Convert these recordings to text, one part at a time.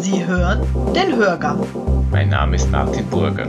Sie hören den Hörgang. Mein Name ist Martin Burger.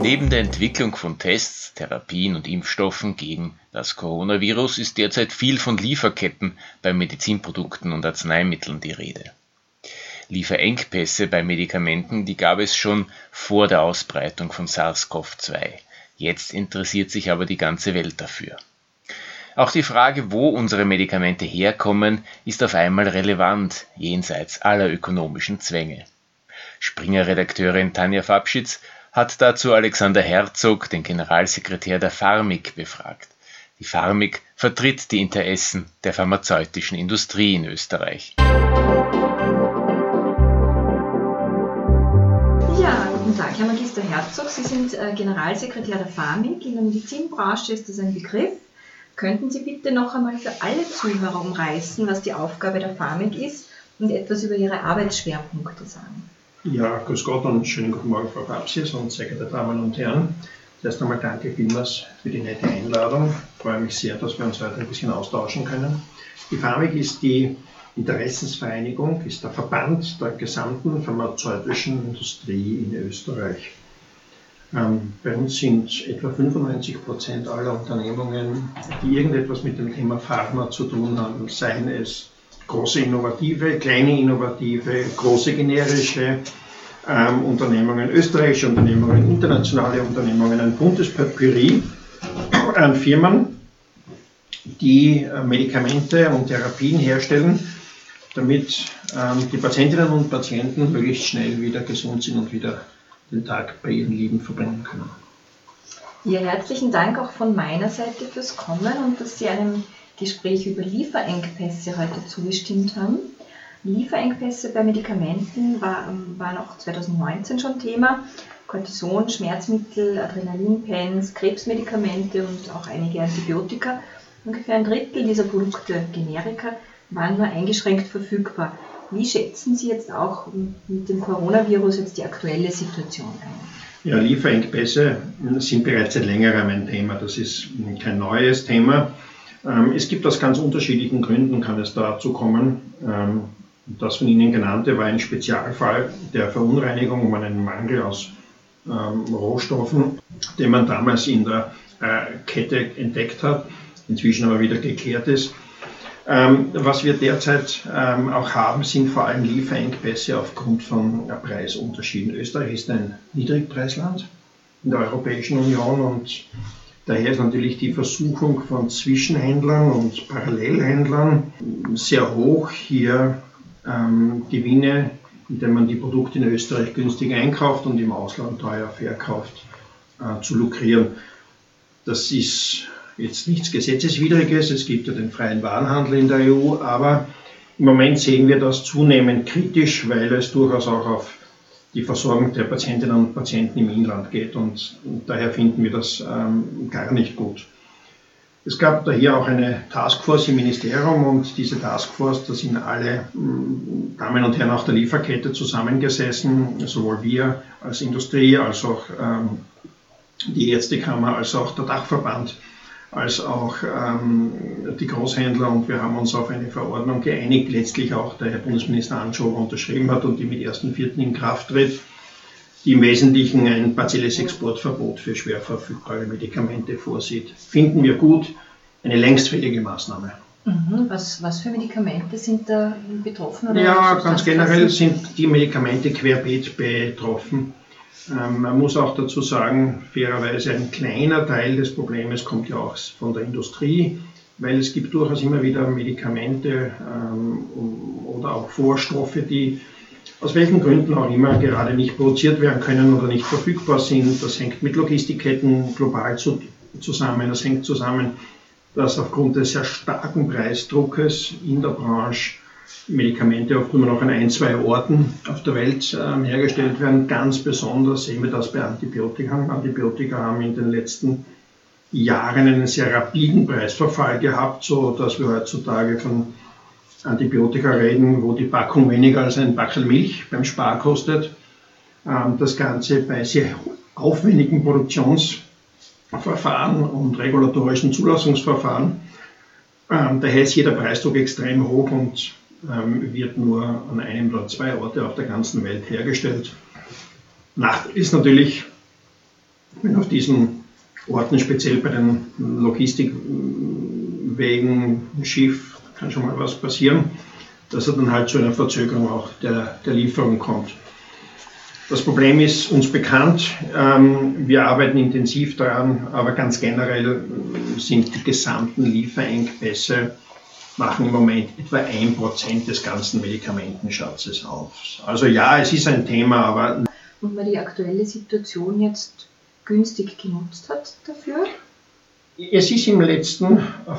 Neben der Entwicklung von Tests, Therapien und Impfstoffen gegen das Coronavirus ist derzeit viel von Lieferketten bei Medizinprodukten und Arzneimitteln die Rede. Lieferengpässe bei Medikamenten, die gab es schon vor der Ausbreitung von SARS-CoV-2. Jetzt interessiert sich aber die ganze Welt dafür. Auch die Frage, wo unsere Medikamente herkommen, ist auf einmal relevant, jenseits aller ökonomischen Zwänge. Springer-Redakteurin Tanja Fabschitz hat dazu Alexander Herzog, den Generalsekretär der Pharmik, befragt. Die Pharmik vertritt die Interessen der pharmazeutischen Industrie in Österreich. Ja, guten Tag, Herr Magister Herzog. Sie sind äh, Generalsekretär der Pharmik. In der Medizinbranche ist das ein Begriff. Könnten Sie bitte noch einmal für alle Zuhörer umreißen, was die Aufgabe der Pharmik ist und etwas über Ihre Arbeitsschwerpunkte sagen? Ja, grüß Gott und schönen guten Morgen, Frau Papsius und sehr geehrte Damen und Herren. Zuerst einmal danke vielmals für die nette Einladung. Ich freue mich sehr, dass wir uns heute ein bisschen austauschen können. Die Pharmik ist die Interessensvereinigung, ist der Verband der gesamten pharmazeutischen Industrie in Österreich. Ähm, bei uns sind etwa 95 Prozent aller Unternehmungen, die irgendetwas mit dem Thema Pharma zu tun haben, seien es große innovative, kleine innovative, große generische ähm, Unternehmungen, österreichische Unternehmungen, internationale Unternehmungen, ein buntes Papyrie an Firmen, die äh, Medikamente und Therapien herstellen, damit ähm, die Patientinnen und Patienten möglichst schnell wieder gesund sind und wieder den Tag bei ihren Lieben verbringen können. Ja, herzlichen Dank auch von meiner Seite fürs Kommen und dass Sie einem Gespräch über Lieferengpässe heute zugestimmt haben. Lieferengpässe bei Medikamenten war, waren auch 2019 schon Thema. Cortison, Schmerzmittel, Adrenalinpens, Krebsmedikamente und auch einige Antibiotika. Ungefähr ein Drittel dieser Produkte, Generika, waren nur eingeschränkt verfügbar. Wie schätzen Sie jetzt auch mit dem Coronavirus jetzt die aktuelle Situation ein? Ja, Lieferengpässe sind bereits seit längerem ein Thema. Das ist kein neues Thema. Ähm, es gibt aus ganz unterschiedlichen Gründen, kann es dazu kommen. Ähm, das von Ihnen genannte war ein Spezialfall der Verunreinigung um einen Mangel aus ähm, Rohstoffen, den man damals in der äh, Kette entdeckt hat, inzwischen aber wieder geklärt ist. Ähm, was wir derzeit ähm, auch haben, sind vor allem Lieferengpässe aufgrund von äh, Preisunterschieden. Österreich ist ein Niedrigpreisland in der Europäischen Union und daher ist natürlich die Versuchung von Zwischenhändlern und Parallelhändlern sehr hoch, hier ähm, Gewinne, indem man die Produkte in Österreich günstig einkauft und im Ausland teuer verkauft, äh, zu lukrieren. Das ist jetzt nichts Gesetzeswidriges, es gibt ja den freien Warenhandel in der EU, aber im Moment sehen wir das zunehmend kritisch, weil es durchaus auch auf die Versorgung der Patientinnen und Patienten im Inland geht und, und daher finden wir das ähm, gar nicht gut. Es gab daher auch eine Taskforce im Ministerium und diese Taskforce, da sind alle mm, Damen und Herren auch der Lieferkette zusammengesessen, sowohl wir als Industrie als auch ähm, die Ärztekammer als auch der Dachverband als auch ähm, die Großhändler und wir haben uns auf eine Verordnung geeinigt, letztlich auch der Herr Bundesminister Anschober unterschrieben hat und die mit 1.4. in Kraft tritt, die im Wesentlichen ein partielles Exportverbot für schwer verfügbare Medikamente vorsieht. Finden wir gut, eine längstfällige Maßnahme. Mhm. Was, was für Medikamente sind da betroffen? Ja, ganz generell sind die Medikamente querbeet betroffen. Ähm, man muss auch dazu sagen, fairerweise ein kleiner Teil des Problems kommt ja auch von der Industrie, weil es gibt durchaus immer wieder Medikamente ähm, oder auch Vorstoffe, die aus welchen Gründen auch immer gerade nicht produziert werden können oder nicht verfügbar sind. Das hängt mit Logistikketten global zu, zusammen. Das hängt zusammen, dass aufgrund des sehr starken Preisdruckes in der Branche Medikamente oft nur noch an ein, zwei Orten auf der Welt äh, hergestellt werden. Ganz besonders sehen wir das bei Antibiotika. Antibiotika haben in den letzten Jahren einen sehr rapiden Preisverfall gehabt, so dass wir heutzutage von Antibiotika reden, wo die Packung weniger als ein Backel Milch beim Spar kostet. Ähm, das Ganze bei sehr aufwendigen Produktionsverfahren und regulatorischen Zulassungsverfahren. Ähm, daher ist jeder Preisdruck extrem hoch und ähm, wird nur an einem oder zwei Orte auf der ganzen Welt hergestellt. Nachteil ist natürlich, wenn auf diesen Orten, speziell bei den Logistikwegen, Schiff, kann schon mal was passieren, dass er dann halt zu einer Verzögerung auch der, der Lieferung kommt. Das Problem ist uns bekannt. Ähm, wir arbeiten intensiv daran, aber ganz generell sind die gesamten Lieferengpässe machen im Moment etwa ein Prozent des ganzen Medikamentenschatzes auf. Also ja, es ist ein Thema, aber. Und man die aktuelle Situation jetzt günstig genutzt hat dafür? Es ist im letzten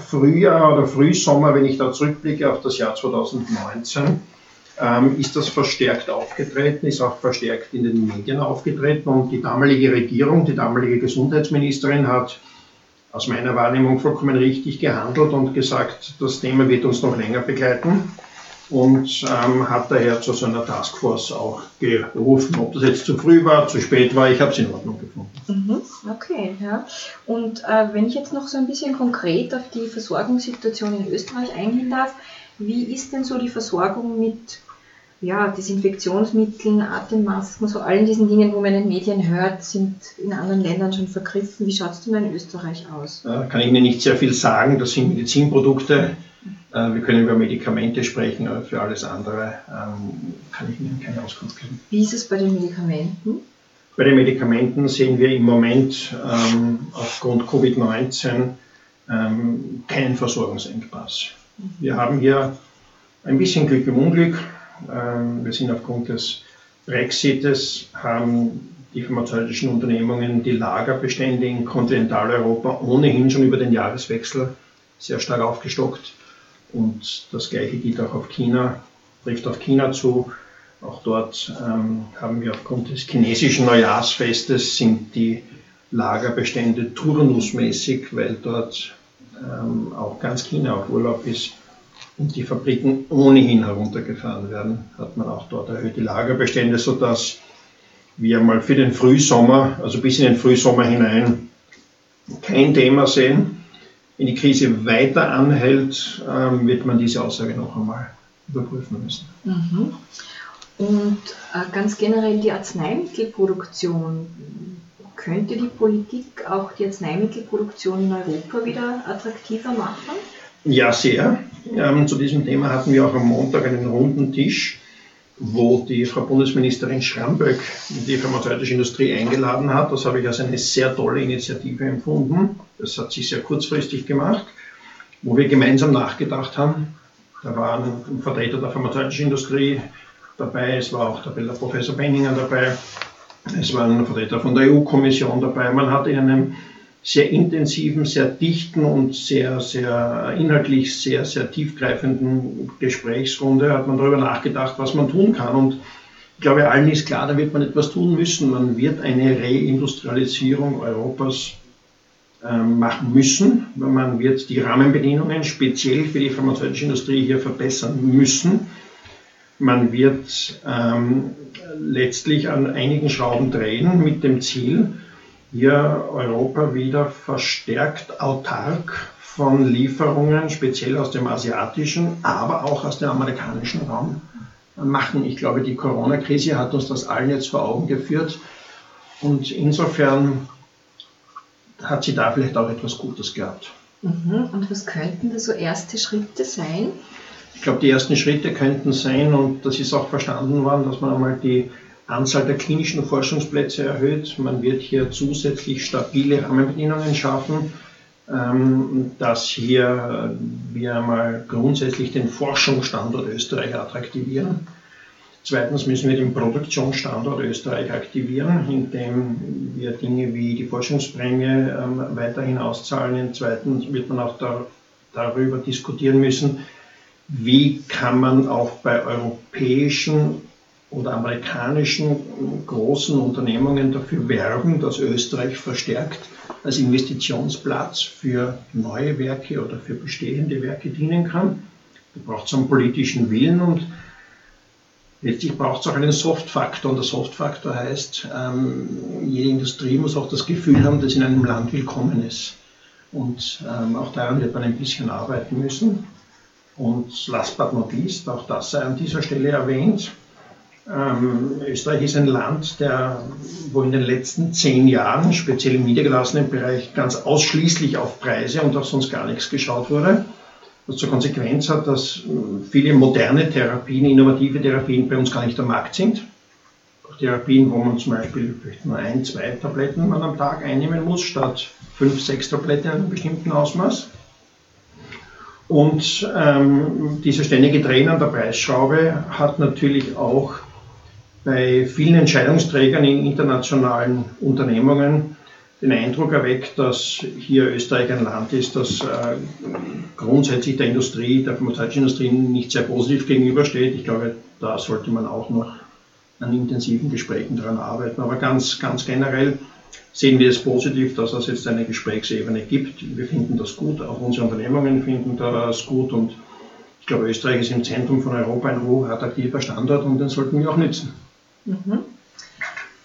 Frühjahr oder Frühsommer, wenn ich da zurückblicke auf das Jahr 2019, ähm, ist das verstärkt aufgetreten, ist auch verstärkt in den Medien aufgetreten und die damalige Regierung, die damalige Gesundheitsministerin hat aus meiner Wahrnehmung vollkommen richtig gehandelt und gesagt, das Thema wird uns noch länger begleiten und ähm, hat daher zu so einer Taskforce auch gerufen. Ob das jetzt zu früh war, zu spät war, ich habe es in Ordnung gefunden. Mhm, okay, ja. Und äh, wenn ich jetzt noch so ein bisschen konkret auf die Versorgungssituation in Österreich eingehen darf, wie ist denn so die Versorgung mit ja, Desinfektionsmitteln, Atemmasken, so allen diesen Dingen, wo man in den Medien hört, sind in anderen Ländern schon vergriffen. Wie schaut es denn in Österreich aus? Da kann ich Ihnen nicht sehr viel sagen. Das sind Medizinprodukte. Äh, wir können über Medikamente sprechen, aber für alles andere ähm, kann ich Ihnen keine Auskunft geben. Wie ist es bei den Medikamenten? Bei den Medikamenten sehen wir im Moment ähm, aufgrund Covid-19 ähm, keinen Versorgungsengpass. Wir haben hier ein bisschen Glück im Unglück. Ähm, wir sind aufgrund des Brexites, haben die pharmazeutischen Unternehmungen die Lagerbestände in Kontinentaleuropa ohnehin schon über den Jahreswechsel sehr stark aufgestockt. Und das Gleiche gilt auch auf China, trifft auf China zu. Auch dort ähm, haben wir aufgrund des chinesischen Neujahrsfestes sind die Lagerbestände turnusmäßig, weil dort ähm, auch ganz China auf Urlaub ist, und die Fabriken ohnehin heruntergefahren werden, hat man auch dort erhöhte Lagerbestände, sodass wir mal für den Frühsommer, also bis in den Frühsommer hinein, kein Thema sehen. Wenn die Krise weiter anhält, ähm, wird man diese Aussage noch einmal überprüfen müssen. Mhm. Und äh, ganz generell die Arzneimittelproduktion. Könnte die Politik auch die Arzneimittelproduktion in Europa wieder attraktiver machen? Ja, sehr. Ähm, zu diesem Thema hatten wir auch am Montag einen runden Tisch, wo die Frau Bundesministerin Schramböck die pharmazeutische Industrie eingeladen hat. Das habe ich als eine sehr tolle Initiative empfunden. Das hat sich sehr kurzfristig gemacht, wo wir gemeinsam nachgedacht haben. Da war ein Vertreter der pharmazeutischen Industrie dabei, es war auch der Professor Benninger dabei, es war ein Vertreter von der EU-Kommission dabei. Man hat in einem sehr intensiven, sehr dichten und sehr, sehr inhaltlich sehr, sehr tiefgreifenden Gesprächsrunde hat man darüber nachgedacht, was man tun kann. Und ich glaube, allen ist klar, da wird man etwas tun müssen. Man wird eine Reindustrialisierung Europas ähm, machen müssen. Man wird die Rahmenbedingungen speziell für die pharmazeutische Industrie hier verbessern müssen. Man wird ähm, letztlich an einigen Schrauben drehen mit dem Ziel, hier Europa wieder verstärkt autark von Lieferungen, speziell aus dem asiatischen, aber auch aus dem amerikanischen Raum machen. Ich glaube, die Corona-Krise hat uns das allen jetzt vor Augen geführt und insofern hat sie da vielleicht auch etwas Gutes gehabt. Mhm. Und was könnten da so erste Schritte sein? Ich glaube, die ersten Schritte könnten sein, und das ist auch verstanden worden, dass man einmal die Anzahl der klinischen Forschungsplätze erhöht. Man wird hier zusätzlich stabile Rahmenbedingungen schaffen, ähm, dass hier wir mal grundsätzlich den Forschungsstandort Österreich attraktivieren. Zweitens müssen wir den Produktionsstandort Österreich aktivieren, indem wir Dinge wie die Forschungsprämie ähm, weiterhin auszahlen. Zweitens wird man auch da, darüber diskutieren müssen, wie kann man auch bei europäischen oder amerikanischen großen Unternehmungen dafür werben, dass Österreich verstärkt als Investitionsplatz für neue Werke oder für bestehende Werke dienen kann. Da braucht es einen politischen Willen und letztlich braucht es auch einen Softfaktor. Und der Softfaktor heißt, ähm, jede Industrie muss auch das Gefühl haben, dass in einem Land willkommen ist. Und ähm, auch daran wird man ein bisschen arbeiten müssen. Und last but not least, auch das sei an dieser Stelle erwähnt, ähm, Österreich ist ein Land, der, wo in den letzten zehn Jahren, speziell im niedergelassenen Bereich, ganz ausschließlich auf Preise und auf sonst gar nichts geschaut wurde. Was zur Konsequenz hat, dass äh, viele moderne Therapien, innovative Therapien bei uns gar nicht am Markt sind. Therapien, wo man zum Beispiel nur ein, zwei Tabletten man am Tag einnehmen muss, statt fünf, sechs Tabletten in einem bestimmten Ausmaß. Und ähm, dieser ständige Drehen an der Preisschraube hat natürlich auch bei vielen Entscheidungsträgern in internationalen Unternehmungen den Eindruck erweckt, dass hier Österreich ein Land ist, das äh, grundsätzlich der Industrie, der pharmazeutischen Industrie nicht sehr positiv gegenübersteht. Ich glaube, da sollte man auch noch an intensiven Gesprächen daran arbeiten. Aber ganz, ganz generell sehen wir es positiv, dass es jetzt eine Gesprächsebene gibt. Wir finden das gut, auch unsere Unternehmungen finden das gut und ich glaube, Österreich ist im Zentrum von Europa ein hochattraktiver Standort und den sollten wir auch nützen. Mhm.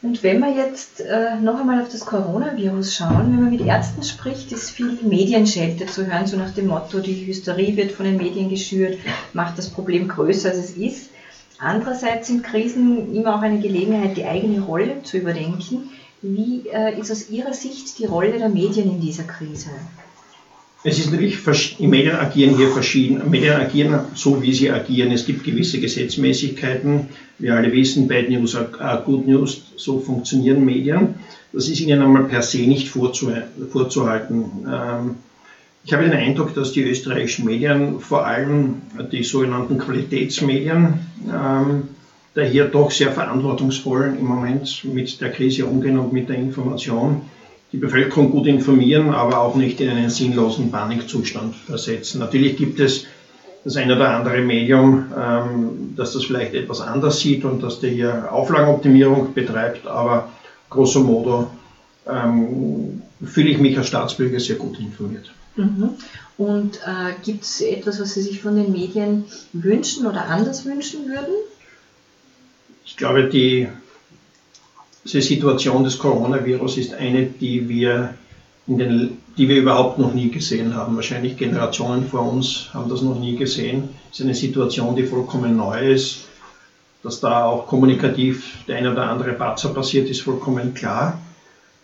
Und wenn wir jetzt äh, noch einmal auf das Coronavirus schauen, wenn man mit Ärzten spricht, ist viel Medienschelte zu hören, so nach dem Motto, die Hysterie wird von den Medien geschürt, macht das Problem größer, als es ist. Andererseits sind Krisen immer auch eine Gelegenheit, die eigene Rolle zu überdenken. Wie äh, ist aus Ihrer Sicht die Rolle der Medien in dieser Krise? Es ist natürlich, die Medien agieren hier verschieden. Medien agieren so, wie sie agieren. Es gibt gewisse Gesetzmäßigkeiten. Wir alle wissen, Bad News are Good News, so funktionieren Medien. Das ist ihnen einmal per se nicht vorzuhalten. Ähm, ich habe den Eindruck, dass die österreichischen Medien, vor allem die sogenannten Qualitätsmedien, ähm, da hier doch sehr verantwortungsvoll im Moment mit der Krise umgehen und mit der Information die Bevölkerung gut informieren, aber auch nicht in einen sinnlosen Panikzustand versetzen. Natürlich gibt es das ein oder andere Medium, ähm, das das vielleicht etwas anders sieht und das der hier Auflagenoptimierung betreibt, aber grosso modo ähm, fühle ich mich als Staatsbürger sehr gut informiert. Mhm. Und äh, gibt es etwas, was Sie sich von den Medien wünschen oder anders wünschen würden? Ich glaube, die, diese Situation des Coronavirus ist eine, die wir, den, die wir überhaupt noch nie gesehen haben. Wahrscheinlich Generationen vor uns haben das noch nie gesehen. Es ist eine Situation, die vollkommen neu ist. Dass da auch kommunikativ der eine oder andere Patzer passiert, ist vollkommen klar.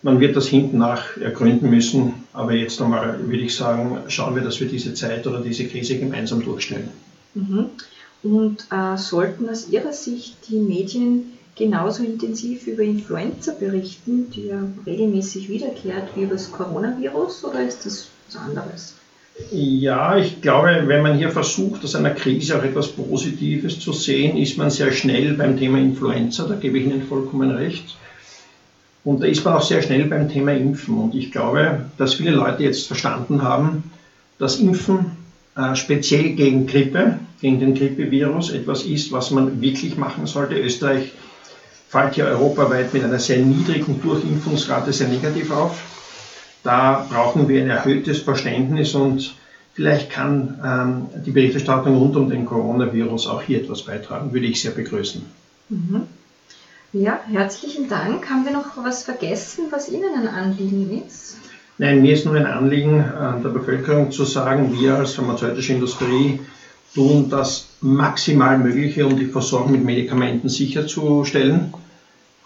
Man wird das hinten nach ergründen müssen, aber jetzt einmal würde ich sagen, schauen wir, dass wir diese Zeit oder diese Krise gemeinsam durchstellen. Mhm. Und äh, sollten aus Ihrer Sicht die Medien genauso intensiv über Influenza berichten, die ja regelmäßig wiederkehrt, wie über das Coronavirus, oder ist das was anderes? Ja, ich glaube, wenn man hier versucht, aus einer Krise auch etwas Positives zu sehen, ist man sehr schnell beim Thema Influenza, da gebe ich Ihnen vollkommen recht. Und da ist man auch sehr schnell beim Thema Impfen. Und ich glaube, dass viele Leute jetzt verstanden haben, dass Impfen äh, speziell gegen Grippe, gegen den Grippevirus etwas ist, was man wirklich machen sollte. Österreich fällt ja europaweit mit einer sehr niedrigen Durchimpfungsrate sehr negativ auf. Da brauchen wir ein erhöhtes Verständnis und vielleicht kann ähm, die Berichterstattung rund um den Coronavirus auch hier etwas beitragen, würde ich sehr begrüßen. Mhm. Ja, herzlichen Dank. Haben wir noch was vergessen, was Ihnen ein Anliegen ist? Nein, mir ist nur ein Anliegen der Bevölkerung zu sagen, wir als pharmazeutische Industrie tun das maximal Mögliche, um die Versorgung mit Medikamenten sicherzustellen.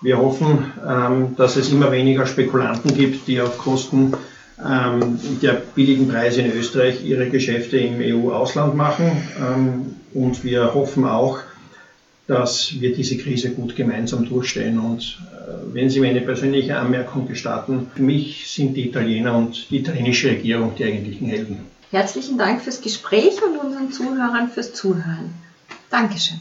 Wir hoffen, ähm, dass es immer weniger Spekulanten gibt, die auf Kosten ähm, der billigen Preise in Österreich ihre Geschäfte im EU-Ausland machen. Ähm, und wir hoffen auch, dass wir diese Krise gut gemeinsam durchstehen. Und äh, wenn Sie mir eine persönliche Anmerkung gestatten, für mich sind die Italiener und die italienische Regierung die eigentlichen Helden. Herzlichen Dank fürs Gespräch und unseren Zuhörern fürs Zuhören. Dankeschön.